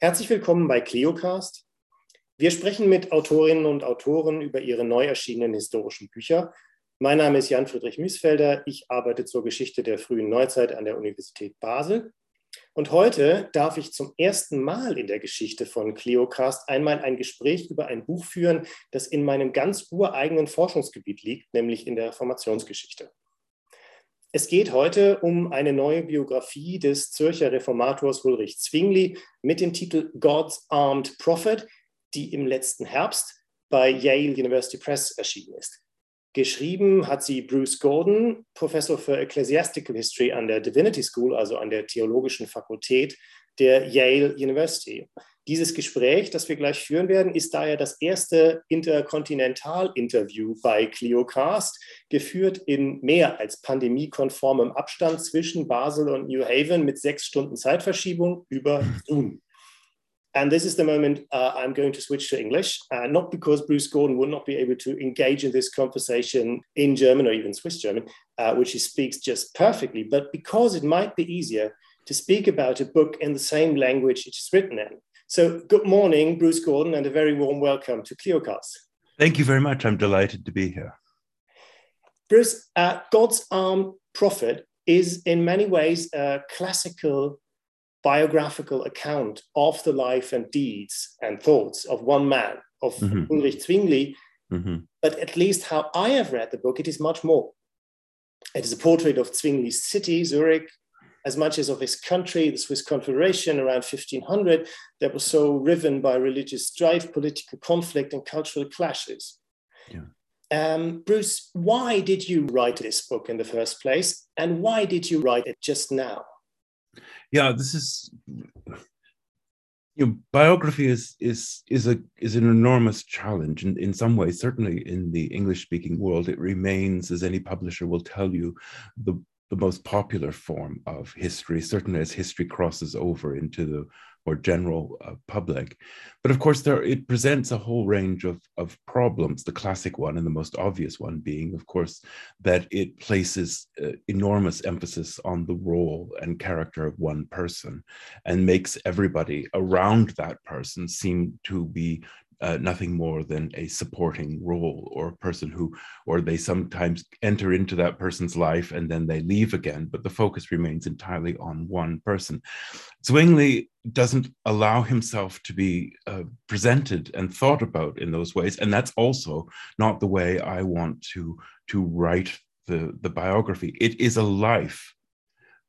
Herzlich willkommen bei Cliocast. Wir sprechen mit Autorinnen und Autoren über ihre neu erschienenen historischen Bücher. Mein Name ist Jan-Friedrich Miesfelder. Ich arbeite zur Geschichte der frühen Neuzeit an der Universität Basel. Und heute darf ich zum ersten Mal in der Geschichte von Cliocast einmal ein Gespräch über ein Buch führen, das in meinem ganz ureigenen Forschungsgebiet liegt, nämlich in der Reformationsgeschichte. Es geht heute um eine neue Biografie des Zürcher Reformators Ulrich Zwingli mit dem Titel God's Armed Prophet, die im letzten Herbst bei Yale University Press erschienen ist. Geschrieben hat sie Bruce Gordon, Professor für Ecclesiastical History an der Divinity School, also an der Theologischen Fakultät der Yale University. Dieses Gespräch, das wir gleich führen werden, ist daher das erste Interkontinental-Interview bei ClioCast, geführt in mehr als pandemiekonformem Abstand zwischen Basel und New Haven mit sechs Stunden Zeitverschiebung über Zoom. And this is the moment uh, I'm going to switch to English, uh, not because Bruce Gordon would not be able to engage in this conversation in German or even Swiss German, uh, which he speaks just perfectly, but because it might be easier to speak about a book in the same language it is written in. So, good morning, Bruce Gordon, and a very warm welcome to ClioCast. Thank you very much. I'm delighted to be here. Bruce, uh, God's Armed Prophet is in many ways a classical biographical account of the life and deeds and thoughts of one man, of mm-hmm. Ulrich Zwingli. Mm-hmm. But at least how I have read the book, it is much more. It is a portrait of Zwingli's city, Zurich, as much as of his country, the Swiss Confederation around 1500, that was so riven by religious strife, political conflict, and cultural clashes. Yeah. Um, Bruce, why did you write this book in the first place? And why did you write it just now? Yeah, this is you know, biography is is is a is an enormous challenge and in some ways certainly in the english speaking world it remains as any publisher will tell you the the most popular form of history, certainly as history crosses over into the more general uh, public. But of course, there it presents a whole range of, of problems. The classic one and the most obvious one being, of course, that it places uh, enormous emphasis on the role and character of one person and makes everybody around that person seem to be uh, nothing more than a supporting role or a person who, or they sometimes enter into that person's life and then they leave again, but the focus remains entirely on one person. Zwingli doesn't allow himself to be uh, presented and thought about in those ways, and that's also not the way I want to to write the the biography. It is a life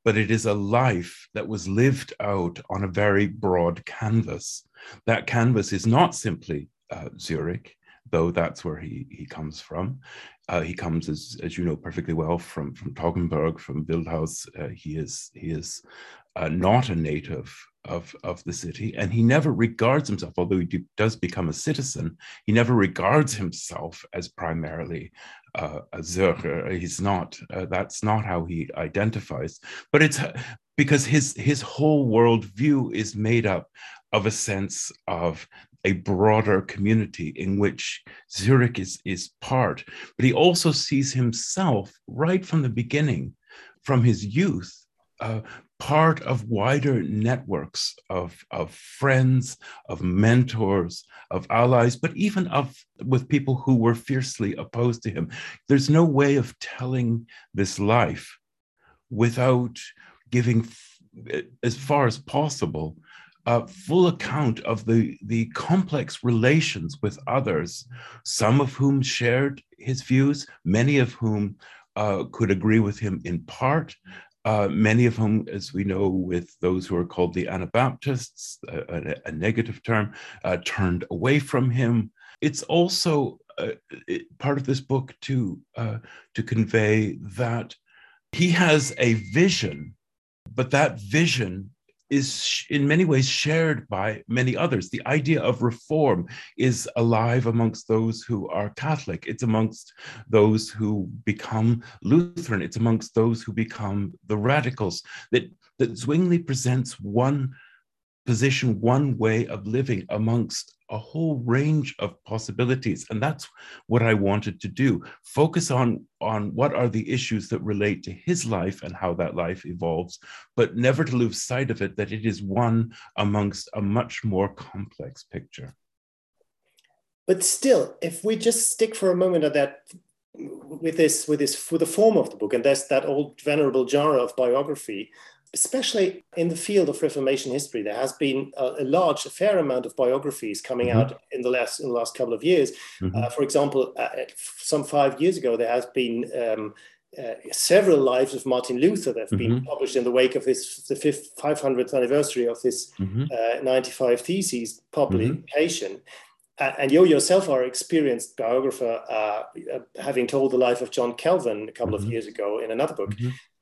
but it is a life that was lived out on a very broad canvas. That canvas is not simply uh, Zurich, though that's where he, he comes from. Uh, he comes, as, as you know perfectly well, from, from Toggenburg, from Wildhaus. Uh, he is, he is uh, not a native of, of the city, and he never regards himself, although he does become a citizen, he never regards himself as primarily uh, a Zürcher. He's not, uh, that's not how he identifies. But it's because his, his whole worldview is made up of a sense of a broader community in which Zurich is, is part. But he also sees himself right from the beginning, from his youth, uh, part of wider networks of, of friends, of mentors, of allies, but even of with people who were fiercely opposed to him. There's no way of telling this life without giving, as far as possible, a full account of the, the complex relations with others, some of whom shared his views, many of whom uh, could agree with him in part, uh, many of whom, as we know, with those who are called the Anabaptists, a, a negative term, uh, turned away from him. It's also uh, it, part of this book to uh, to convey that he has a vision, but that vision is in many ways shared by many others. The idea of reform is alive amongst those who are Catholic. It's amongst those who become Lutheran. It's amongst those who become the radicals. That, that Zwingli presents one position one way of living amongst a whole range of possibilities. And that's what i wanted to do focus on on what are the issues that relate to his life and how that life evolves but never to lose sight of it that it is one amongst a much more complex picture. But still if we just stick for a moment at that with this with this for the form of the book and there's that old venerable genre of biography especially in the field of Reformation history, there has been a, a large, a fair amount of biographies coming mm-hmm. out in the last in the last couple of years. Mm-hmm. Uh, for example, uh, some five years ago, there has been um, uh, several lives of Martin Luther that have mm-hmm. been published in the wake of his the fifth 500th anniversary of his mm-hmm. uh, 95 theses publication. Mm-hmm. And you yourself are an experienced biographer, uh, uh, having told the life of John Calvin a couple of mm-hmm. years ago in another book.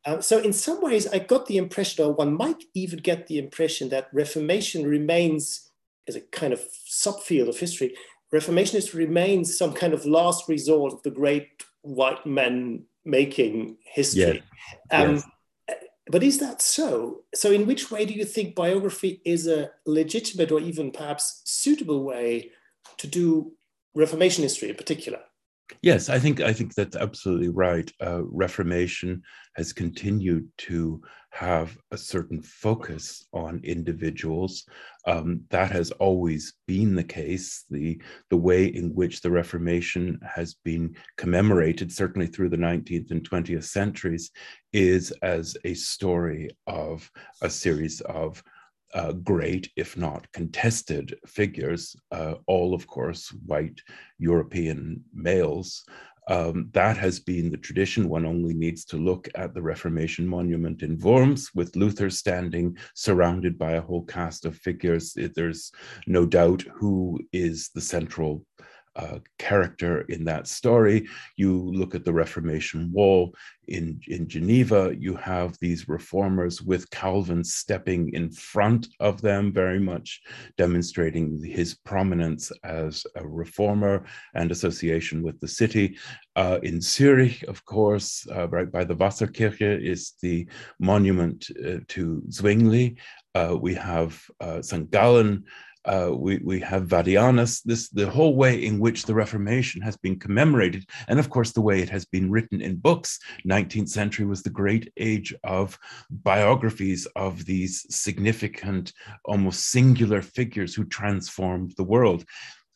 Um, so in some ways, I got the impression, or one might even get the impression that Reformation remains as a kind of subfield of history. Reformation remains some kind of last resort of the great white men making history. Yeah. Um, yes. But is that so? So, in which way do you think biography is a legitimate or even perhaps suitable way to do Reformation history in particular? Yes, I think I think that's absolutely right. Uh, Reformation has continued to have a certain focus on individuals. Um, that has always been the case. The the way in which the Reformation has been commemorated, certainly through the 19th and 20th centuries, is as a story of a series of uh, great, if not contested, figures, uh, all, of course, white European males. Um, that has been the tradition. One only needs to look at the Reformation monument in Worms, with Luther standing surrounded by a whole cast of figures. There's no doubt who is the central uh, character in that story. You look at the Reformation Wall in, in Geneva, you have these reformers with Calvin stepping in front of them, very much demonstrating his prominence as a reformer and association with the city. Uh, in Zurich, of course, uh, right by the Wasserkirche is the monument uh, to Zwingli. Uh, we have uh, St. Gallen uh, we, we have Vadianus, this the whole way in which the Reformation has been commemorated, and of course the way it has been written in books. 19th century was the great age of biographies of these significant, almost singular figures who transformed the world.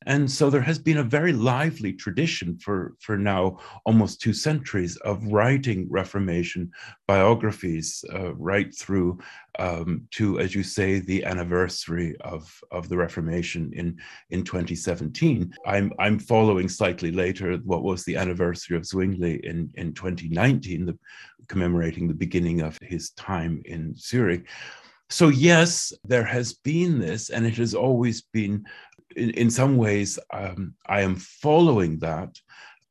And so there has been a very lively tradition for, for now almost two centuries of writing Reformation biographies uh, right through um, to, as you say, the anniversary of, of the Reformation in, in 2017. I'm, I'm following slightly later what was the anniversary of Zwingli in, in 2019, the, commemorating the beginning of his time in Zurich. So, yes, there has been this, and it has always been in, in some ways, um, I am following that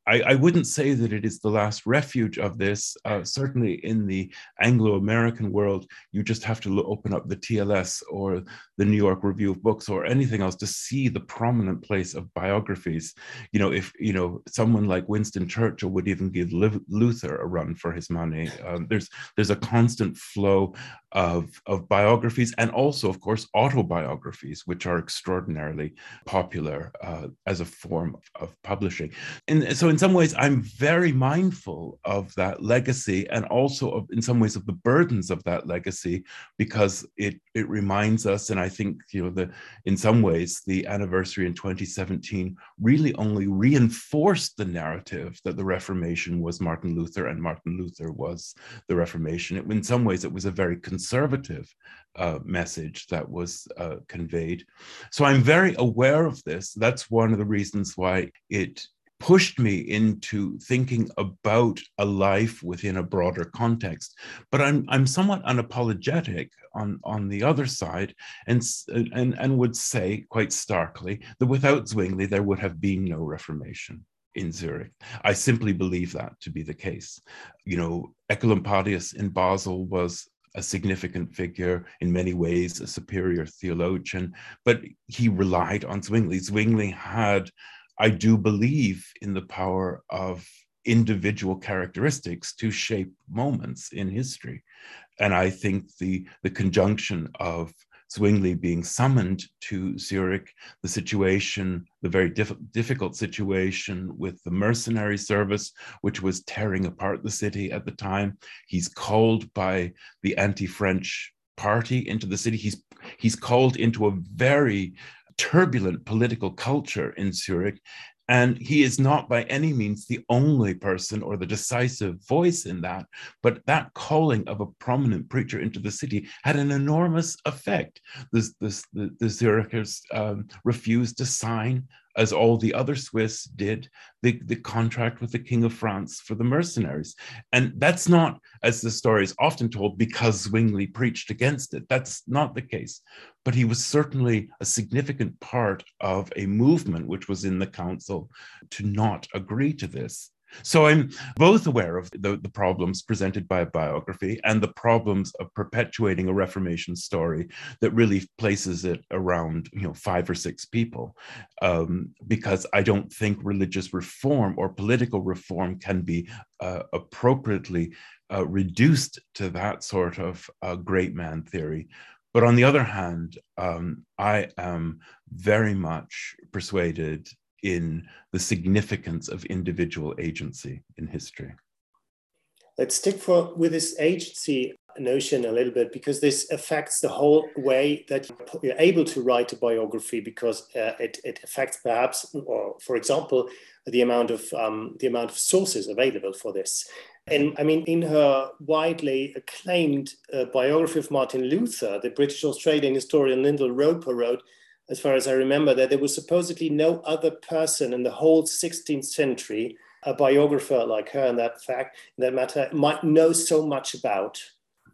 I, I, wouldn't say that it is the last refuge of this. Uh, certainly in the Anglo American world, you just have to open up the TLS or the New York Review of Books or anything else to see the prominent place of biographies. You know, if, you know, someone like Winston Churchill would even give Luther a run for his money. Um, there's, there's a constant flow of, of biographies and also, of course, autobiographies, which are extraordinarily popular uh, as a form of, of publishing. And so in some ways, I'm very mindful of that legacy and also of, in some ways, of the burdens of that legacy because it it reminds us, and I think you know the in some ways the anniversary in 2017 really only reinforced the narrative that the Reformation was Martin Luther and Martin Luther was the Reformation. It, in some ways, it was a very conservative uh, message that was uh, conveyed. So I'm very aware of this. That's one of the reasons why it pushed me into thinking about a life within a broader context. But I'm, I'm somewhat unapologetic on, on the other side and, and, and would say quite starkly that without Zwingli, there would have been no Reformation in Zurich. I simply believe that to be the case. You know, Oecolampadius in Basel was a significant figure in many ways, a superior theologian, but he relied on Zwingli. Zwingli had I do believe in the power of individual characteristics to shape moments in history. And I think the, the conjunction of Zwingli being summoned to Zurich, the situation, the very diff difficult situation with the mercenary service, which was tearing apart the city at the time. He's called by the anti French party into the city. He's, he's called into a very turbulent political culture in Zurich. And he is not by any means the only person or the decisive voice in that, but that calling of a prominent preacher into the city had an enormous effect. This, the, the Zurichers um, refused to sign as all the other Swiss did, the, the contract with the King of France for the mercenaries. And that's not, as the story is often told, because Zwingli preached against it. That's not the case. But he was certainly a significant part of a movement which was in the council to not agree to this. So I'm both aware of the, the problems presented by a biography and the problems of perpetuating a Reformation story that really places it around you know five or six people, um, because I don't think religious reform or political reform can be uh, appropriately uh, reduced to that sort of uh, great man theory. But on the other hand, um, I am very much persuaded in the significance of individual agency in history. Let's stick for with this agency notion a little bit because this affects the whole way that you're able to write a biography because uh, it, it affects perhaps or for example the amount of um, the amount of sources available for this and i mean in her widely acclaimed uh, biography of martin luther the british australian historian lyndal roper wrote as far as I remember, that there was supposedly no other person in the whole 16th century, a biographer like her in that fact, in that matter, might know so much about.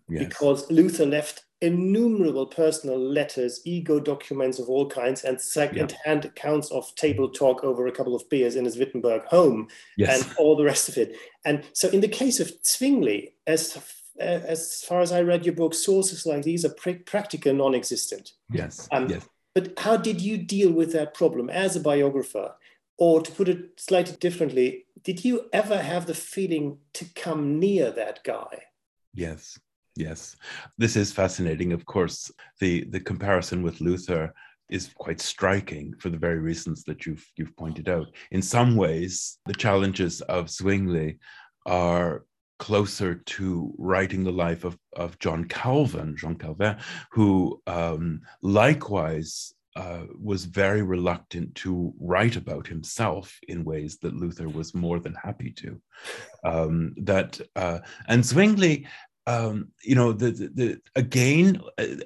Yes. Because Luther left innumerable personal letters, ego documents of all kinds, and second-hand yeah. accounts of table talk over a couple of beers in his Wittenberg home, yes. and all the rest of it. And so, in the case of Zwingli, as as far as I read your book, sources like these are pr- practically non-existent. Yes. Um, yes. But how did you deal with that problem as a biographer? Or to put it slightly differently, did you ever have the feeling to come near that guy? Yes, yes. This is fascinating. Of course, the, the comparison with Luther is quite striking for the very reasons that you've you've pointed out. In some ways, the challenges of Zwingli are closer to writing the life of, of John Calvin, Jean Calvin, who um, likewise uh, was very reluctant to write about himself in ways that Luther was more than happy to. Um, that uh, and Zwingli um, you know, the, the, the, again,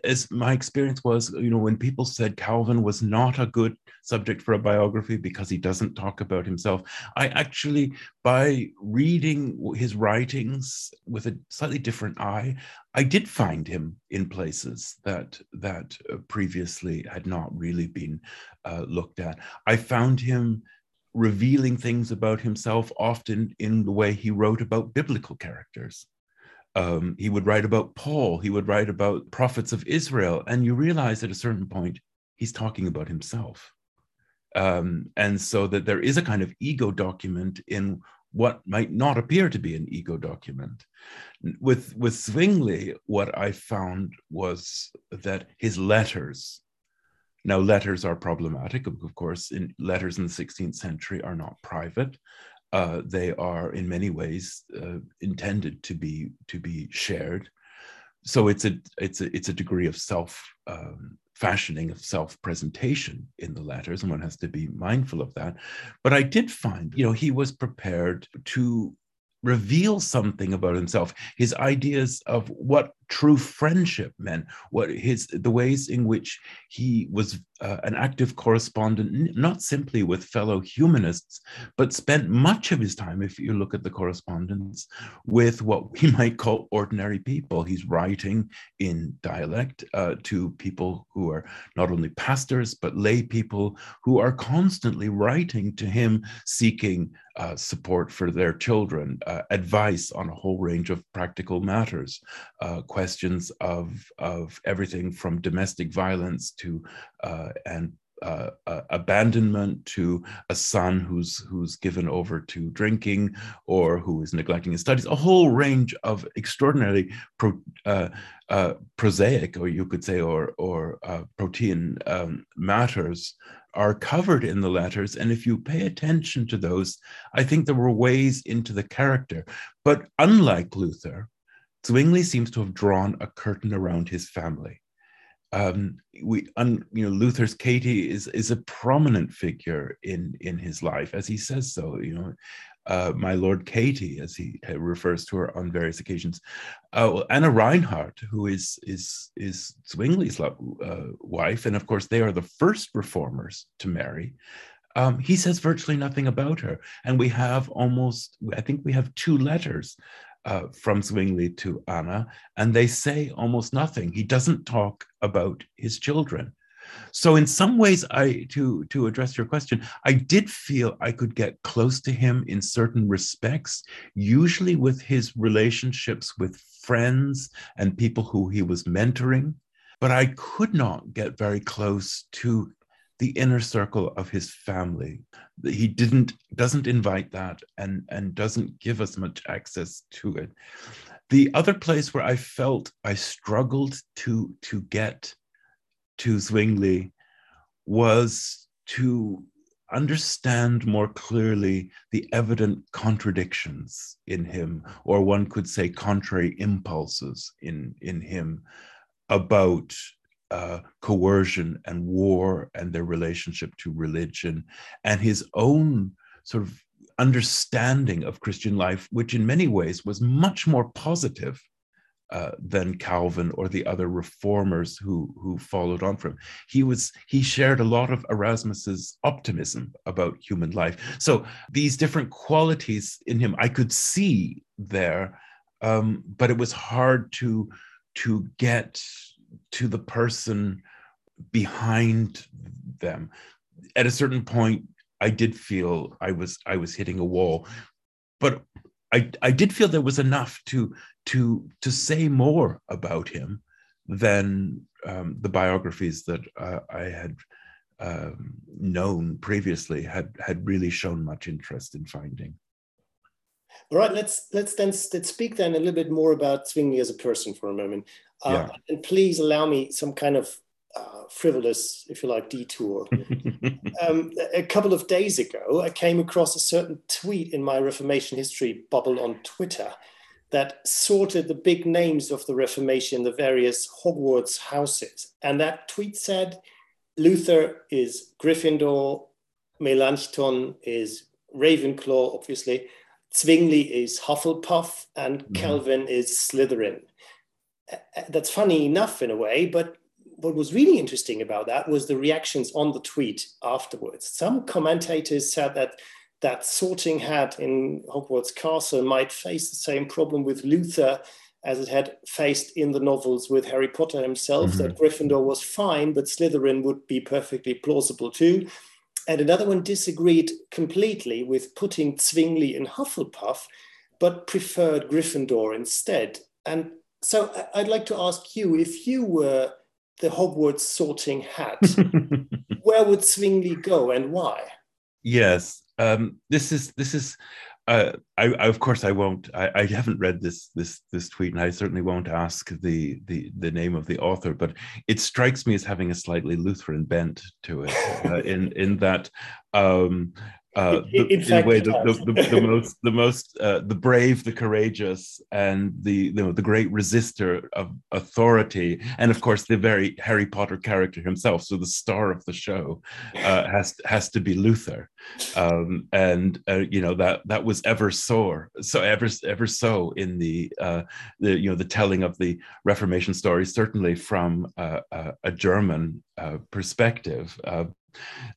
as my experience was, you know, when people said Calvin was not a good subject for a biography because he doesn't talk about himself, I actually, by reading his writings with a slightly different eye, I did find him in places that that uh, previously had not really been uh, looked at. I found him revealing things about himself often in the way he wrote about biblical characters um, he would write about Paul, he would write about prophets of Israel, and you realize at a certain point he's talking about himself. Um, and so that there is a kind of ego document in what might not appear to be an ego document. With, with Zwingli, what I found was that his letters, now letters are problematic, of course, in letters in the 16th century are not private uh, they are in many ways uh, intended to be to be shared. So it's a it's a it's a degree of self um, fashioning of self presentation in the letters, and one has to be mindful of that. But I did find, you know, he was prepared to reveal something about himself his ideas of what true friendship meant what his the ways in which he was uh, an active correspondent not simply with fellow humanists but spent much of his time if you look at the correspondence with what we might call ordinary people. He's writing in dialect uh, to people who are not only pastors but lay people who are constantly writing to him seeking uh, support for their children, uh, advice on a whole range of practical matters, uh, questions of, of everything from domestic violence to uh, and uh, uh, abandonment to a son who's who's given over to drinking or who is neglecting his studies. A whole range of extraordinarily pro, uh, uh, prosaic, or you could say, or or uh, protean um, matters are covered in the letters. And if you pay attention to those, I think there were ways into the character. But unlike Luther, Zwingli seems to have drawn a curtain around his family. Um, we, un, you know, Luther's Katie is is a prominent figure in in his life, as he says so. You know, uh, my Lord Katie, as he refers to her on various occasions. Uh, Anna Reinhardt, who is is is Zwingli's uh, wife, and of course they are the first reformers to marry. Um, he says virtually nothing about her, and we have almost, I think we have two letters uh, from Zwingli to Anna, and they say almost nothing. He doesn't talk about his children. So in some ways, I to to address your question, I did feel I could get close to him in certain respects, usually with his relationships with friends and people who he was mentoring, but I could not get very close to the inner circle of his family. He didn't doesn't invite that and and doesn't give us much access to it. The other place where I felt I struggled to to get to Zwingli was to understand more clearly the evident contradictions in him, or one could say contrary impulses in, in him about uh, coercion and war and their relationship to religion and his own sort of understanding of Christian life, which in many ways was much more positive uh, than Calvin or the other reformers who who followed on from. He was he shared a lot of Erasmus's optimism about human life. So these different qualities in him I could see there, um, but it was hard to to get to the person behind them. At a certain point, I did feel I was I was hitting a wall, but I I did feel there was enough to to to say more about him than um, the biographies that uh, I had um, known previously had had really shown much interest in finding. All right, let's let's then let's speak then a little bit more about Zwingli as a person for a moment. Uh, yeah. And please allow me some kind of uh, frivolous, if you like, detour. um, a couple of days ago, I came across a certain tweet in my Reformation history bubble on Twitter that sorted the big names of the Reformation, the various Hogwarts houses. And that tweet said Luther is Gryffindor, Melanchthon is Ravenclaw, obviously, Zwingli is Hufflepuff, and mm-hmm. Calvin is Slytherin that's funny enough in a way, but what was really interesting about that was the reactions on the tweet afterwards. Some commentators said that that sorting hat in Hogwarts Castle might face the same problem with Luther as it had faced in the novels with Harry Potter himself, mm-hmm. that Gryffindor was fine, but Slytherin would be perfectly plausible too. And another one disagreed completely with putting Zwingli in Hufflepuff, but preferred Gryffindor instead. And so I'd like to ask you if you were the Hogwarts sorting hat, where would Zwingli go and why? Yes, um, this is this is. Uh, I, I, of course I won't. I, I, haven't read this this this tweet, and I certainly won't ask the the the name of the author. But it strikes me as having a slightly Lutheran bent to it, uh, in in that um, uh, the, in, in, way the, the, the, the, most the most uh, the brave the courageous and the you know, the great resistor of authority. And of course the very harry potter character himself. So the star of the show uh, has has to be luther. Um, and uh, you know that that was ever sore so ever ever so in the uh, the you know the telling of the reformation story certainly from uh, a german perspective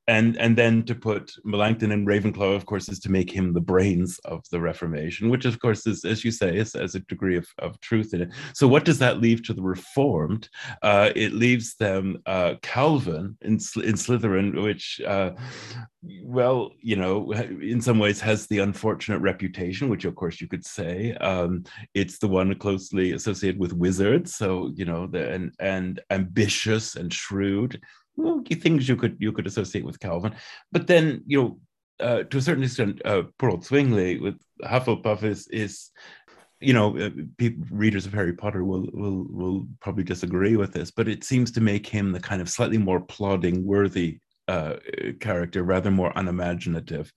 and and then to put Melanchthon and Ravenclaw, of course, is to make him the brains of the Reformation, which of course is, as you say, is as a degree of, of truth in it. So what does that leave to the Reformed? Uh, it leaves them uh, Calvin in, in Slytherin, which uh, well, you know, in some ways has the unfortunate reputation, which of course you could say um, it's the one closely associated with wizards. So you know, the, and and ambitious and shrewd things you could you could associate with Calvin, but then you know. Uh, to a certain extent, uh, poor old Zwingli with Hufflepuff is is you know, uh, people, readers of Harry Potter will will will probably disagree with this, but it seems to make him the kind of slightly more plodding, worthy uh, character, rather more unimaginative.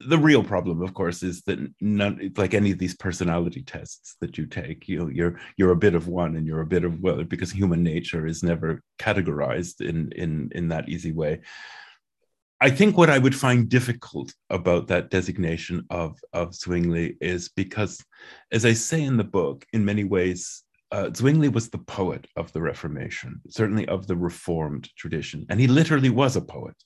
The real problem, of course, is that none, like any of these personality tests that you take, you know, you're you're a bit of one and you're a bit of well, because human nature is never categorized in in in that easy way. I think what I would find difficult about that designation of, of Zwingli is because, as I say in the book, in many ways, uh, Zwingli was the poet of the Reformation, certainly of the Reformed tradition, and he literally was a poet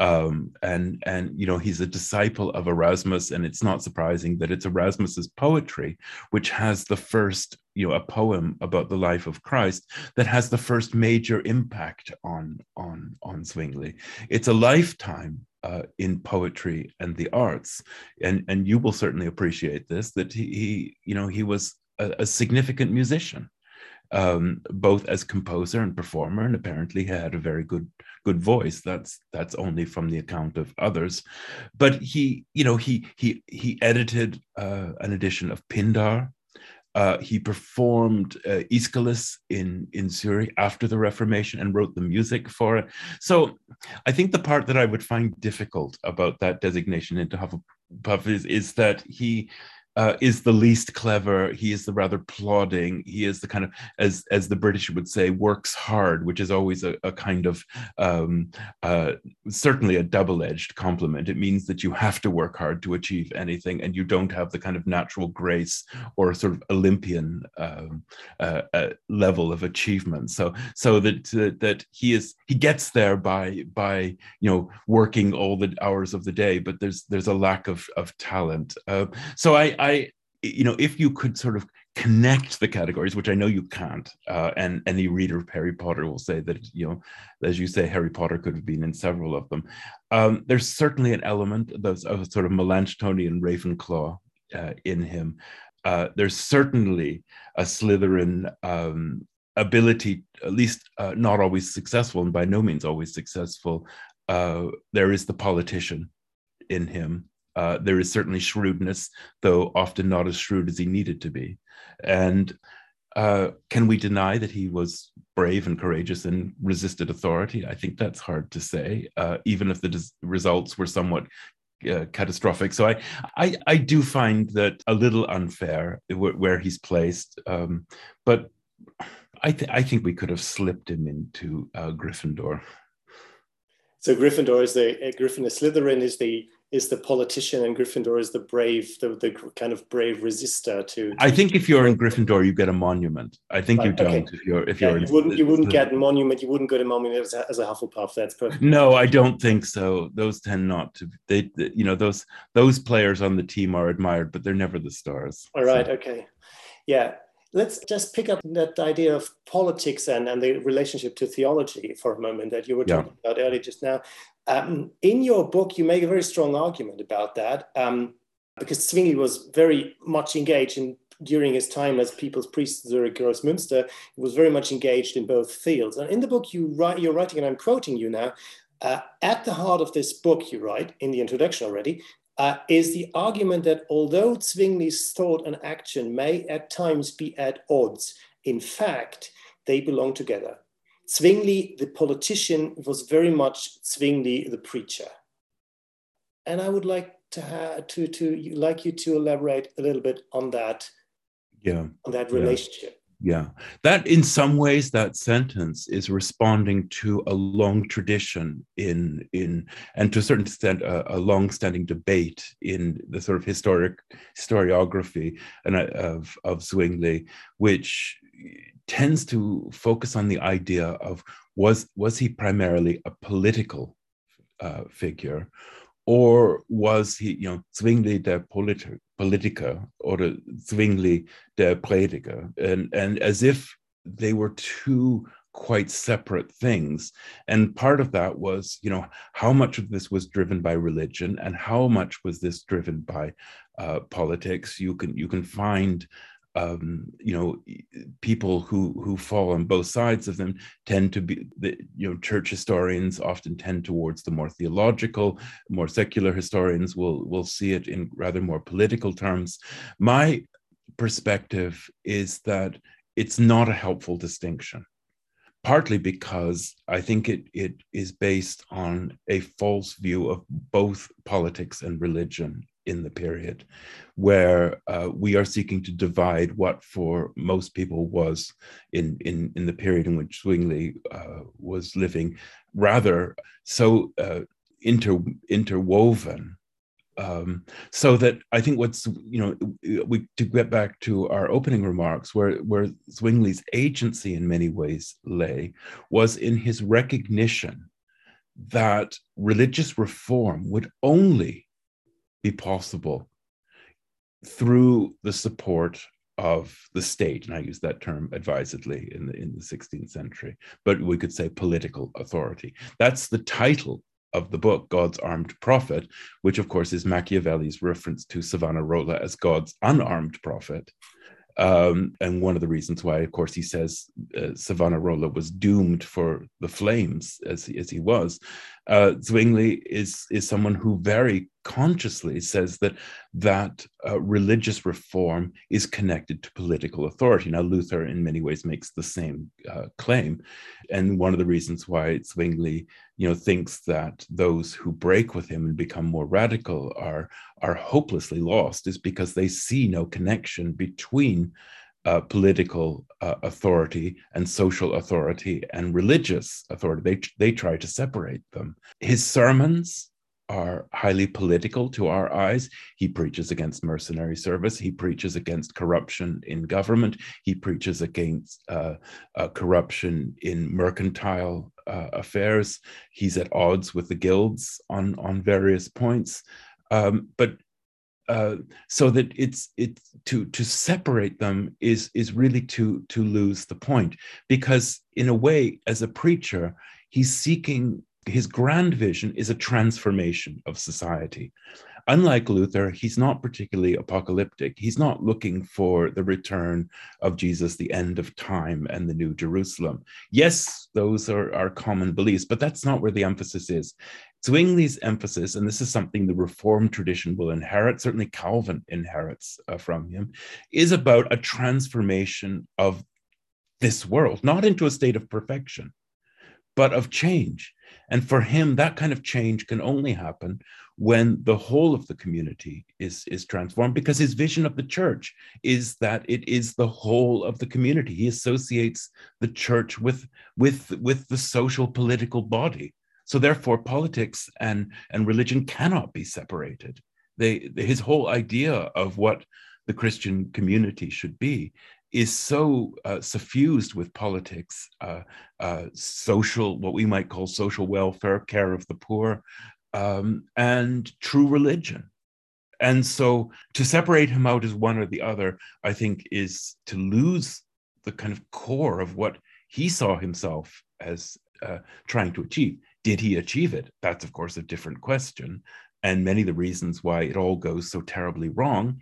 um, and and you know he's a disciple of Erasmus, and it's not surprising that it's Erasmus's poetry which has the first you know a poem about the life of Christ that has the first major impact on on on Zwingli. It's a lifetime uh, in poetry and the arts, and and you will certainly appreciate this that he, he you know he was a, a significant musician um, both as composer and performer, and apparently he had a very good good voice. That's that's only from the account of others. But he, you know, he he he edited uh, an edition of Pindar. Uh, he performed uh, Aeschylus in in Zurich after the Reformation and wrote the music for it. So, I think the part that I would find difficult about that designation into Hufflepuff is, is that he uh, is the least clever. He is the rather plodding. He is the kind of, as as the British would say, works hard, which is always a, a kind of um, uh, certainly a double edged compliment. It means that you have to work hard to achieve anything, and you don't have the kind of natural grace or sort of Olympian um, uh, uh level of achievement. So so that that he is he gets there by by you know working all the hours of the day, but there's there's a lack of of talent. Uh, so I I, you know, if you could sort of connect the categories, which I know you can't, uh, and any reader of Harry Potter will say that, you know, as you say, Harry Potter could have been in several of them. Um, there's certainly an element of, of sort of Melanchthonian Ravenclaw uh, in him. Uh, there's certainly a Slytherin um, ability, at least uh, not always successful, and by no means always successful. Uh, there is the politician in him uh, there is certainly shrewdness, though often not as shrewd as he needed to be. And uh, can we deny that he was brave and courageous and resisted authority? I think that's hard to say, uh, even if the results were somewhat uh, catastrophic. So I, I, I do find that a little unfair w- where he's placed, um, but I, th- I think we could have slipped him into uh, Gryffindor. So Gryffindor is the uh, Gryffindor. Slytherin is the is the politician and Gryffindor is the brave, the, the kind of brave resistor to, to, I think if you're in Gryffindor, you get a monument. I think right, you don't okay. if you're if yeah, you're. You wouldn't you wouldn't get a monument. You wouldn't get a monument as a, as a Hufflepuff. That's perfect. No, I don't think so. Those tend not to. They, they, you know, those those players on the team are admired, but they're never the stars. All right. So. Okay. Yeah. Let's just pick up that idea of politics and, and the relationship to theology for a moment that you were talking yeah. about earlier just now. Um, in your book, you make a very strong argument about that um, because Zwingli was very much engaged in during his time as people's priest Zurich Grossmünster, he was very much engaged in both fields. And in the book, you write, you're writing, and I'm quoting you now, uh, at the heart of this book, you write in the introduction already, uh, is the argument that although Zwingli's thought and action may at times be at odds, in fact, they belong together. Zwingli, the politician, was very much Zwingli, the preacher. And I would like to have, to to like you to elaborate a little bit on that. Yeah. On that relationship. Yeah. That in some ways that sentence is responding to a long tradition in in and to a certain extent a, a long-standing debate in the sort of historic historiography and uh, of of Zwingli, which tends to focus on the idea of was was he primarily a political uh, figure or was he you know Zwingli der politi- Politiker or Zwingli der Prediger? And and as if they were two quite separate things. And part of that was you know how much of this was driven by religion and how much was this driven by uh, politics? You can you can find um, you know, people who who fall on both sides of them tend to be the you know church historians often tend towards the more theological, more secular historians will will see it in rather more political terms. My perspective is that it's not a helpful distinction partly because I think it, it is based on a false view of both politics and religion in the period, where uh, we are seeking to divide what for most people was in, in, in the period in which Zwingli uh, was living, rather so uh, inter, interwoven um, so that I think what's you know we to get back to our opening remarks where where Zwingli's agency in many ways lay was in his recognition that religious reform would only be possible through the support of the state, and I use that term advisedly in the in the 16th century, but we could say political authority. That's the title of the book, God's Armed Prophet, which of course is Machiavelli's reference to Savonarola as God's unarmed prophet. Um, and one of the reasons why, of course, he says uh, Savonarola was doomed for the flames as he, as he was. Uh, Zwingli is is someone who very consciously says that that uh, religious reform is connected to political authority. Now, Luther, in many ways, makes the same uh, claim, and one of the reasons why Zwingli, you know, thinks that those who break with him and become more radical are are hopelessly lost is because they see no connection between uh, political uh, authority and social authority and religious authority. They, they try to separate them. His sermons are highly political to our eyes. He preaches against mercenary service. He preaches against corruption in government. He preaches against uh, uh, corruption in mercantile uh, affairs. He's at odds with the guilds on, on various points. Um, but uh, so that it's it's to to separate them is is really to to lose the point because in a way as a preacher he's seeking his grand vision is a transformation of society. Unlike Luther, he's not particularly apocalyptic. He's not looking for the return of Jesus, the end of time, and the New Jerusalem. Yes, those are, are common beliefs, but that's not where the emphasis is. Zwingli's emphasis, and this is something the Reformed tradition will inherit, certainly Calvin inherits uh, from him, is about a transformation of this world, not into a state of perfection, but of change. And for him, that kind of change can only happen when the whole of the community is, is transformed, because his vision of the church is that it is the whole of the community. He associates the church with, with, with the social political body. So therefore, politics and, and religion cannot be separated. They, his whole idea of what the Christian community should be is so uh, suffused with politics, uh, uh, social, what we might call social welfare, care of the poor, um, and true religion. And so to separate him out as one or the other, I think, is to lose the kind of core of what he saw himself as uh, trying to achieve. Did he achieve it? That's, of course, a different question. And many of the reasons why it all goes so terribly wrong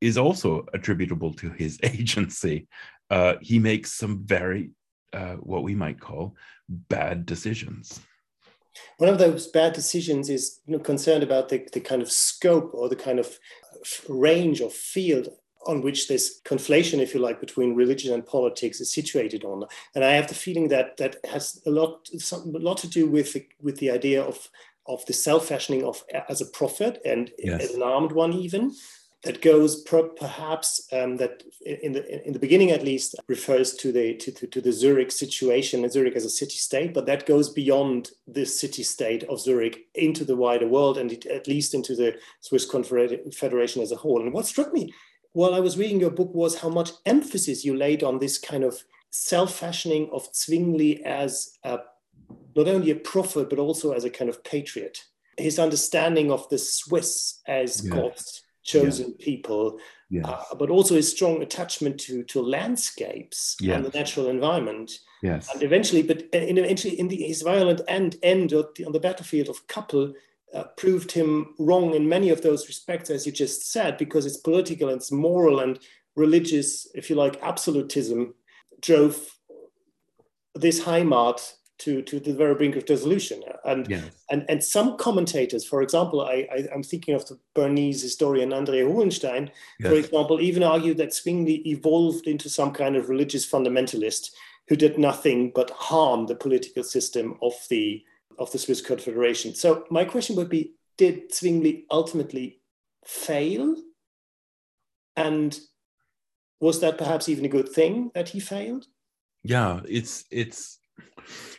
is also attributable to his agency. Uh, he makes some very, uh, what we might call, bad decisions. One of those bad decisions is you know, concerned about the, the kind of scope or the kind of range of field on which this conflation, if you like, between religion and politics is situated on. And I have the feeling that that has a lot, some, a lot to do with the, with the idea of of the self-fashioning of as a prophet and yes. as an armed one even that goes per, perhaps um, that in the in the beginning at least refers to the to, to, to the Zurich situation and Zurich as a city state, but that goes beyond the city state of Zurich into the wider world and it, at least into the Swiss Confederation as a whole. And what struck me while I was reading your book was how much emphasis you laid on this kind of self-fashioning of Zwingli as a, not only a prophet but also as a kind of patriot. His understanding of the Swiss as yeah. God's chosen yeah. people, yes. uh, but also a strong attachment to to landscapes yes. and the natural environment. Yes, and eventually, but in eventually in the, his violent end end on the battlefield of Kappel. Uh, proved him wrong in many of those respects, as you just said, because it's political and it's moral and religious, if you like, absolutism drove this Heimat to, to the very brink of dissolution. And, yes. and, and some commentators, for example, I, I, am thinking of the Bernese historian André Holenstein, yes. for example, even argued that Zwingli evolved into some kind of religious fundamentalist who did nothing but harm the political system of the, of the Swiss Confederation. So my question would be, did Zwingli ultimately fail? And was that perhaps even a good thing that he failed? Yeah, it's it's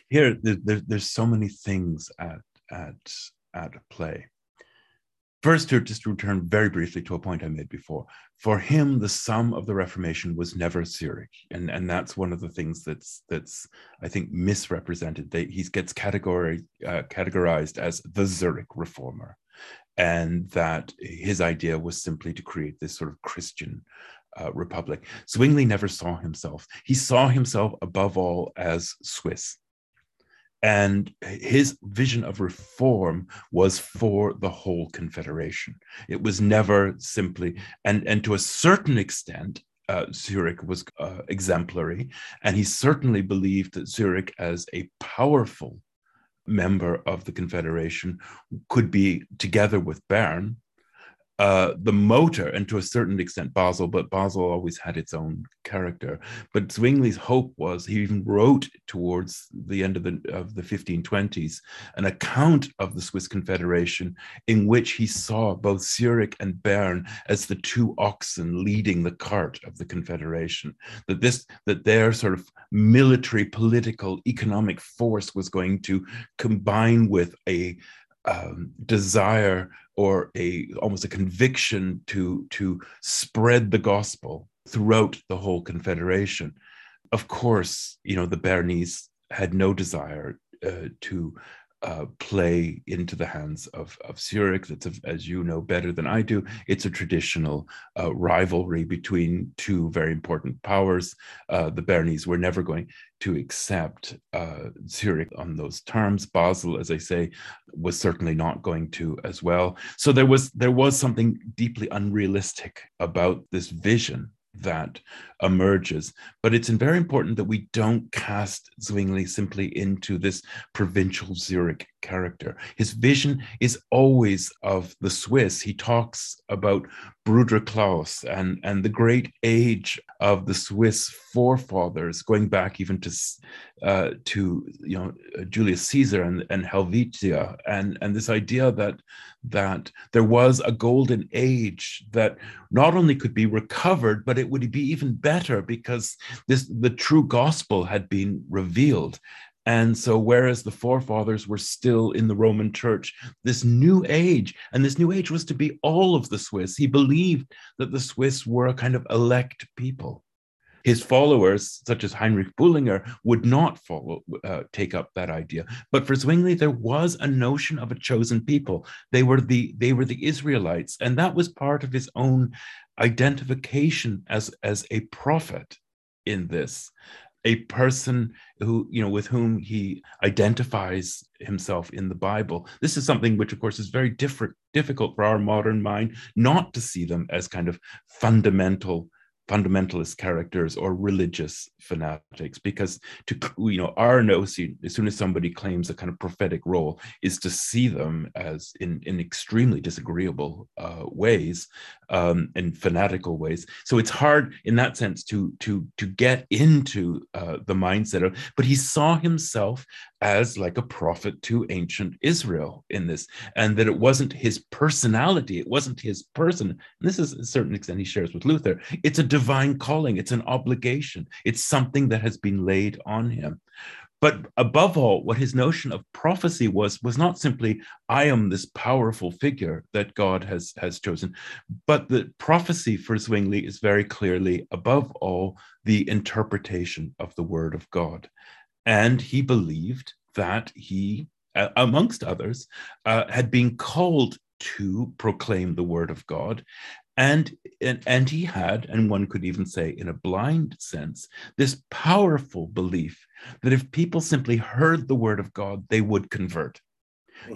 here. There, there's so many things at at at play. First, to just return very briefly to a point I made before. For him, the sum of the Reformation was never Zurich, and and that's one of the things that's that's I think misrepresented. He gets category uh, categorized as the Zurich reformer, and that his idea was simply to create this sort of Christian uh, republic. Zwingli never saw himself. He saw himself above all as Swiss. And his vision of reform was for the whole confederation. It was never simply, and, and to a certain extent, uh, Zurich was uh, exemplary. And he certainly believed that Zurich, as a powerful member of the Confederation, could be, together with Bern, uh, the motor, and to a certain extent Basel, but Basel always had its own character. But Zwingli's hope was he even wrote towards the end of the of the 1520s an account of the Swiss Confederation in which he saw both Zurich and Bern as the two oxen leading the cart of the Confederation. That this that their sort of military, political, economic force was going to combine with a um, desire or a almost a conviction to to spread the gospel throughout the whole confederation. Of course you know the bernese had no desire uh, to uh, play into the hands of, of Zurich. That's, a, as you know better than I do, it's a traditional uh, rivalry between two very important powers. Uh, the Bernese were never going to accept uh, Zurich on those terms. Basel, as I say, was certainly not going to as well. So there was there was something deeply unrealistic about this vision that emerges. But it's very important that we don't cast Zwingli simply into this provincial Zurich character. His vision is always of the Swiss. He talks about Bruder Klaus and, and the great age of the Swiss forefathers, going back even to uh, to you know Julius Caesar and, and Helvetia, and, and this idea that that there was a golden age that not only could be recovered, but it would be even better because this the true gospel had been revealed and so, whereas the forefathers were still in the Roman church, this new age, and this new age was to be all of the Swiss. He believed that the Swiss were a kind of elect people. His followers, such as Heinrich Bullinger, would not follow, uh, take up that idea. But for Zwingli, there was a notion of a chosen people. They were the they were the Israelites, and that was part of his own identification as as a prophet in this a person who you know with whom he identifies himself in the bible. This is something which of course is very different difficult for our modern mind not to see them as kind of fundamental fundamentalist characters or religious fanatics because to you know our notion as soon as somebody claims a kind of prophetic role is to see them as in in extremely disagreeable uh, ways um, in fanatical ways. So it's hard in that sense to to to get into uh, the mindset of but he saw himself as like a prophet to ancient Israel in this, and that it wasn't his personality, it wasn't his person. And this is a certain extent he shares with Luther. It's a divine calling, it's an obligation, it's something that has been laid on him. But above all, what his notion of prophecy was was not simply I am this powerful figure that God has has chosen, but the prophecy for Zwingli is very clearly above all the interpretation of the word of God. And he believed that he, amongst others, uh, had been called to proclaim the word of God. And, and, and he had, and one could even say in a blind sense, this powerful belief that if people simply heard the word of God, they would convert.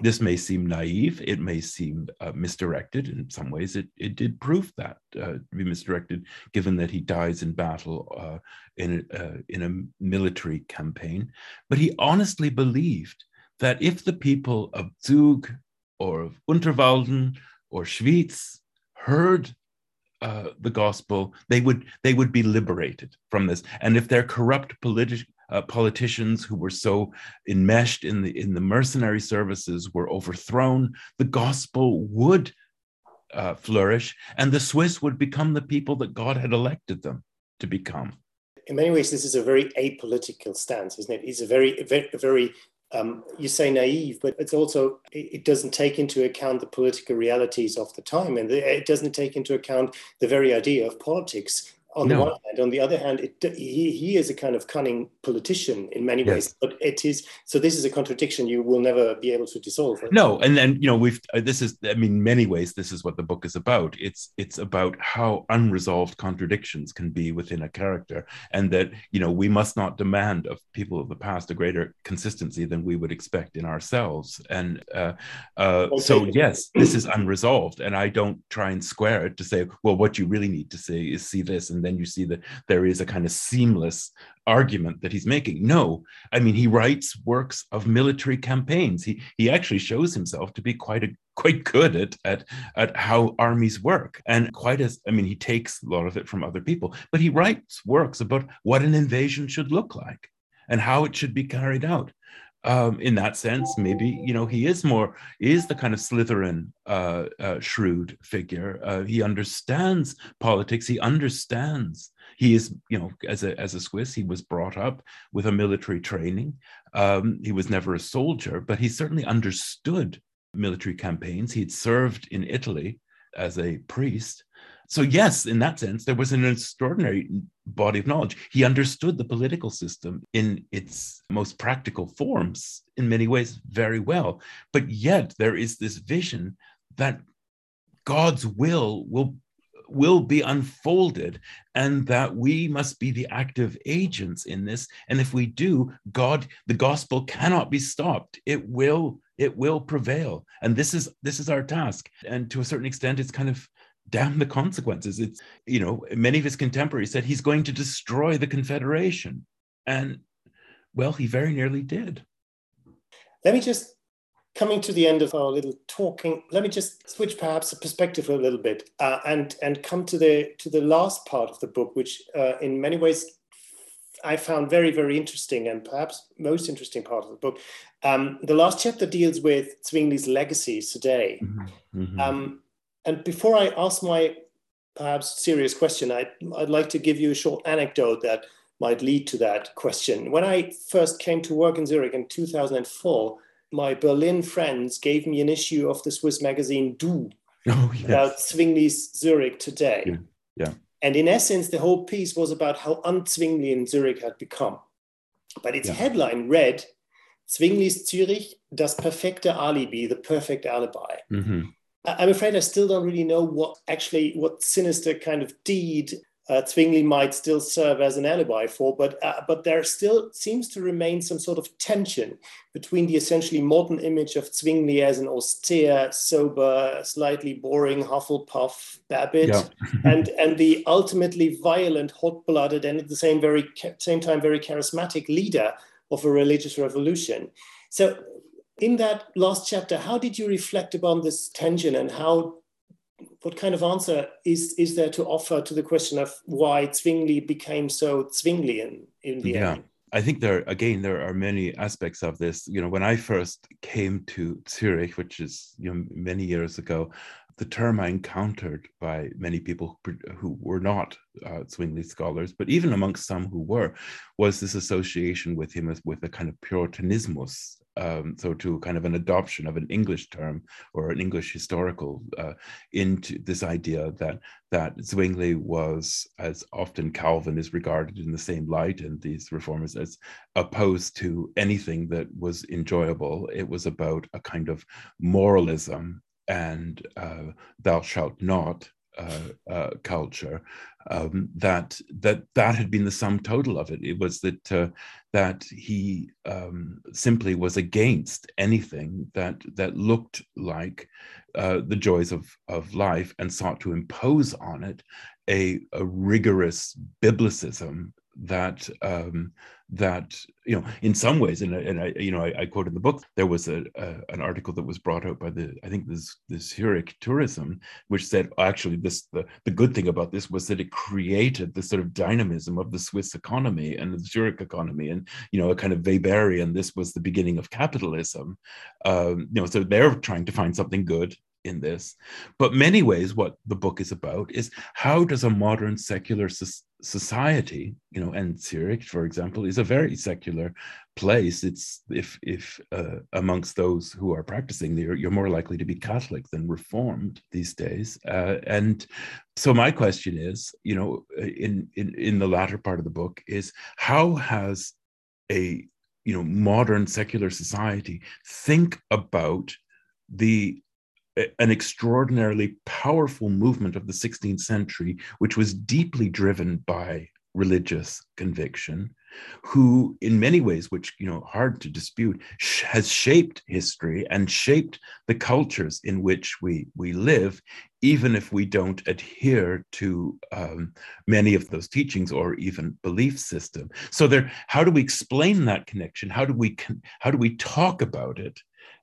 This may seem naive, it may seem uh, misdirected. In some ways, it, it did prove that uh, to be misdirected, given that he dies in battle uh, in, a, uh, in a military campaign. But he honestly believed that if the people of Zug or of Unterwalden or Schwyz heard uh, the gospel, they would they would be liberated from this. And if their corrupt politi- uh, politicians who were so enmeshed in the in the mercenary services were overthrown, the gospel would uh, flourish, and the Swiss would become the people that God had elected them to become. In many ways, this is a very apolitical stance, isn't it? It's a very, very, very um, you say naive, but it's also it doesn't take into account the political realities of the time, and it doesn't take into account the very idea of politics on no. the one hand. On the other hand, it, he, he is a kind of cunning politician in many ways, but it is so. This is a contradiction you will never be able to dissolve. No, and then you know we've uh, this is I mean many ways this is what the book is about. It's it's about how unresolved contradictions can be within a character, and that you know we must not demand of people of the past a greater consistency than we would expect in ourselves. And uh, uh, okay. so yes, this is unresolved, and I don't try and square it to say, well, what you really need to say is see this and then you see that there is a kind of seamless argument that he's making. No, I mean he writes works of military campaigns. He he actually shows himself to be quite a quite good at at at how armies work and quite as I mean he takes a lot of it from other people, but he writes works about what an invasion should look like and how it should be carried out um, in that sense, maybe you know he is more is the kind of Slytherin uh, uh, shrewd figure. Uh, he understands politics. He understands. He is you know as a as a Swiss, he was brought up with a military training. Um, he was never a soldier, but he certainly understood military campaigns. He had served in Italy as a priest. So, yes, in that sense, there was an extraordinary body of knowledge. He understood the political system in its most practical forms in many ways very well. But yet, there is this vision that God's will will will be unfolded and that we must be the active agents in this and if we do god the gospel cannot be stopped it will it will prevail and this is this is our task and to a certain extent it's kind of damn the consequences. It's, you know, many of his contemporaries said he's going to destroy the Confederation. And, well, he very nearly did. Let me just, coming to the end of our little talking, let me just switch perhaps the perspective a little bit uh, and, and come to the, to the last part of the book, which uh, in many ways I found very, very interesting and perhaps most interesting part of the book. Um, the last chapter deals with Zwingli's legacies today. Mm-hmm. Mm-hmm. Um, and before I ask my perhaps serious question, I'd, I'd like to give you a short anecdote that might lead to that question. When I first came to work in Zurich in 2004, my Berlin friends gave me an issue of the Swiss magazine Du oh, yes. about Zwingli's Zurich today. Yeah. yeah. And in essence, the whole piece was about how unzwinglian Zurich had become. But its yeah. headline read, Zwingli's Zürich, das perfekte Alibi, the perfect alibi. Mm-hmm. I'm afraid I still don't really know what actually what sinister kind of deed uh, Zwingli might still serve as an alibi for, but uh, but there still seems to remain some sort of tension between the essentially modern image of Zwingli as an austere, sober, slightly boring Hufflepuff Babbitt, yeah. and and the ultimately violent, hot-blooded, and at the same very same time very charismatic leader of a religious revolution. So in that last chapter, how did you reflect upon this tension and how what kind of answer is is there to offer to the question of why Zwingli became so Zwinglian in the yeah. end? I think there again there are many aspects of this. You know, when I first came to Zurich, which is you know many years ago, the term I encountered by many people who were not uh, Zwingli scholars, but even amongst some who were, was this association with him as with a kind of Puritanismus, um, so to kind of an adoption of an English term or an English historical uh, into this idea that that Zwingli was, as often Calvin is regarded in the same light, and these reformers as opposed to anything that was enjoyable. It was about a kind of moralism and uh, thou shalt not uh, uh, culture, um, that that that had been the sum total of it. It was that uh, that he um, simply was against anything that that looked like uh, the joys of of life and sought to impose on it a, a rigorous biblicism that um, that you know in some ways and, and I you know I, I quote in the book there was a, a, an article that was brought out by the I think this this Zurich tourism which said actually this the, the good thing about this was that it created the sort of dynamism of the Swiss economy and the Zurich economy. And you know a kind of Weberian this was the beginning of capitalism. Um, you know so they're trying to find something good in this. But many ways, what the book is about is how does a modern secular society, you know, and Zurich, for example, is a very secular place. It's if if uh, amongst those who are practicing, you're, you're more likely to be Catholic than Reformed these days. Uh, and so my question is, you know, in in in the latter part of the book is how has a you know modern secular society think about the an extraordinarily powerful movement of the 16th century, which was deeply driven by religious conviction, who, in many ways, which you know, hard to dispute, has shaped history and shaped the cultures in which we we live, even if we don't adhere to um, many of those teachings or even belief system. So, there, how do we explain that connection? How do we how do we talk about it?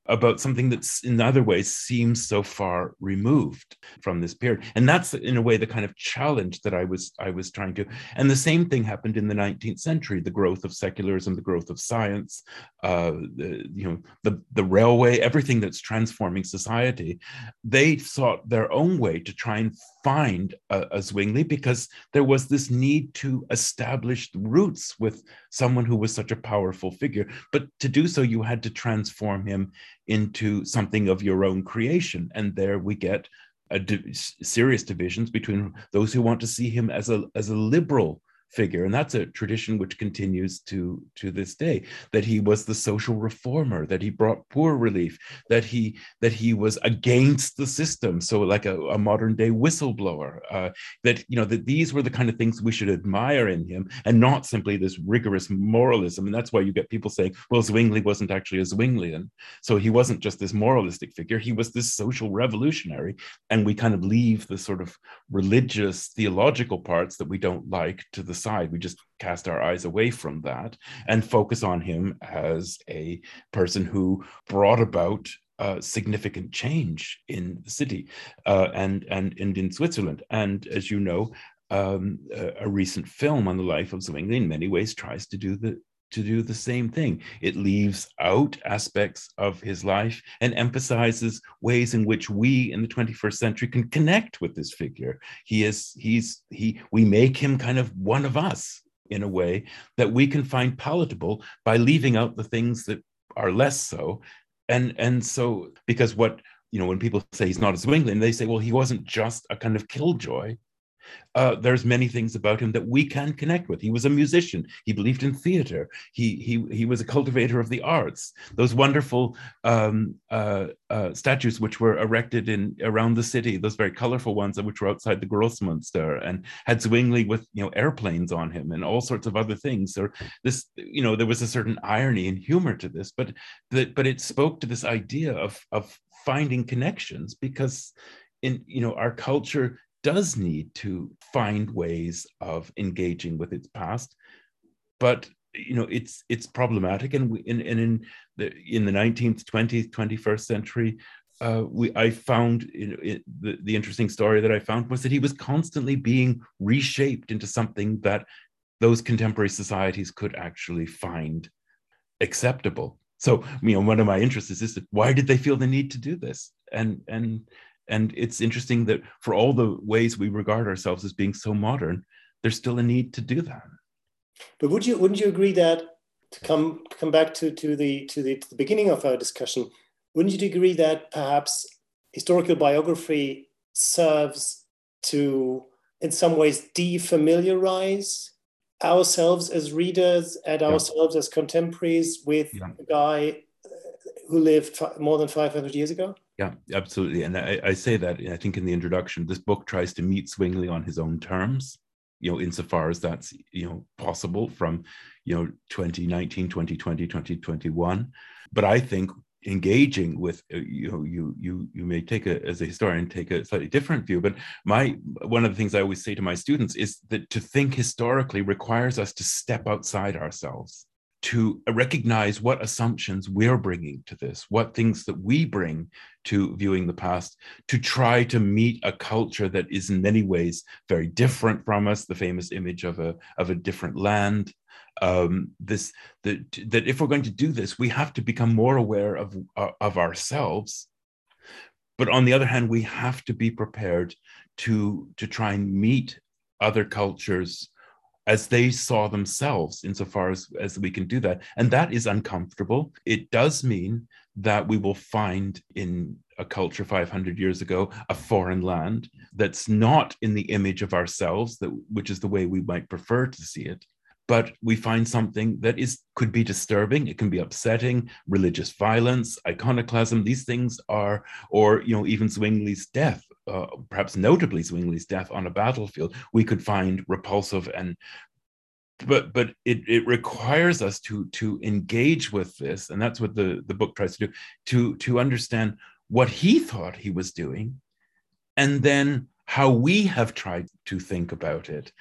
About something that's in other ways seems so far removed from this period. And that's in a way the kind of challenge that i was i was trying to and the same thing happened in the 19th century the growth of secularism the growth of science uh, the, you know the the railway everything that's transforming society. They sought their own way to try and find a, a zwingli because there was this need to establish roots with someone who was such a powerful figure but to do so you had to transform him into something of your own creation. And there we get a di- serious divisions between those who want to see him as a as a liberal figure and that's a tradition which continues to to this day that he was the social reformer that he brought poor relief that he that he was against the system so like a, a modern day whistleblower uh, that you know that these were the kind of things we should admire in him and not simply this rigorous moralism and that's why you get people saying well zwingli wasn't actually a zwinglian. So he wasn't just this moralistic figure he was this social revolutionary and we kind of leave the sort of religious theological parts that we don't like to the aside. We just cast our eyes away from that and focus on him as a person who brought about uh, significant change in the city uh, and, and, and in Switzerland. And as you know, um, a, a, recent film on the life of Zwingli in many ways tries to do the to do the same thing. It leaves out aspects of his life and emphasizes ways in which we in the 21st century can connect with this figure. He is, he's, he, we make him kind of one of us in a way that we can find palatable by leaving out the things that are less so. And, and so, because what, you know, when people say he's not a Zwingli, they say, well, he wasn't just a kind of killjoy uh, there's many things about him that we can connect with. He was a musician. He believed in theater. He he he was a cultivator of the arts. Those wonderful um, uh, uh, statues which were erected in around the city, those very colorful ones which were outside the Grossmünster, and had Zwingli with you know airplanes on him and all sorts of other things. Or this you know there was a certain irony and humor to this, but that but it spoke to this idea of of finding connections because in you know our culture does need to find ways of engaging with its past but you know it's it's problematic and we, in, the in the 19th 20th 21st century uh, we I found you the, the interesting story that I found was that he was constantly being reshaped into something that those contemporary societies could actually find acceptable. So, you know, one of my interests is, is why did they feel the need to do this? And and and it's interesting that for all the ways we regard ourselves as being so modern, there's still a need to do that. But would you wouldn't you agree that to come come back to, to the to the to the beginning of our discussion, wouldn't you agree that perhaps historical biography serves to in some ways defamiliarize ourselves as readers and ourselves yeah. as contemporaries with yeah. a guy uh, who lived more than 500 years ago? Yeah, absolutely. And I, I, say that I think in the introduction, this book tries to meet Zwingli on his own terms, you know, insofar as that's, you know, possible from, you know, 2019, 2020, 2021. But I think engaging with uh, you know you you you may take a as a historian take a slightly different view but my one of the things i always say to my students is that to think historically requires us to step outside ourselves to recognize what assumptions we're bringing to this, what things that we bring to viewing the past, to try to meet a culture that is in many ways very different from us, the famous image of a, of a different land. Um, this that, that if we're going to do this, we have to become more aware of, uh, of ourselves. But on the other hand, we have to be prepared to, to try and meet other cultures as they saw themselves insofar as, as we can do that. And that is uncomfortable. It does mean that we will find in a culture 500 years ago a foreign land that's not in the image of ourselves, that, which is the way we might prefer to see it. But we find something that is could be disturbing. It can be upsetting. Religious violence, iconoclasm. These things are, or you know, even Zwingli's death uh, perhaps notably Zwingli's death on a battlefield, we could find repulsive and but but it, it requires us to to engage with this and that's what the the book tries to do to to understand what he thought he was doing and then how we have tried to think about it.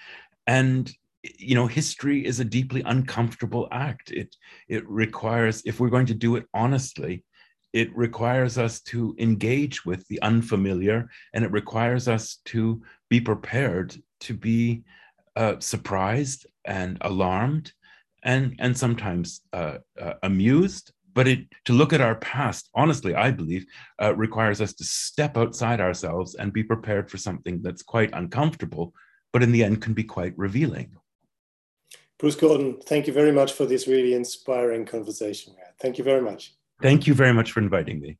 And you know history is a deeply uncomfortable act. It it requires if we're going to do it honestly it requires us to engage with the unfamiliar and it requires us to be prepared to be uh, surprised and alarmed and and sometimes uh, uh, amused. But it to look at our past honestly i believe uh, requires us to step outside ourselves and be prepared for something that's quite uncomfortable but in the end can be quite revealing. Bruce gordon thank you very much for this really inspiring conversation thank you very much Thank you very much for inviting me.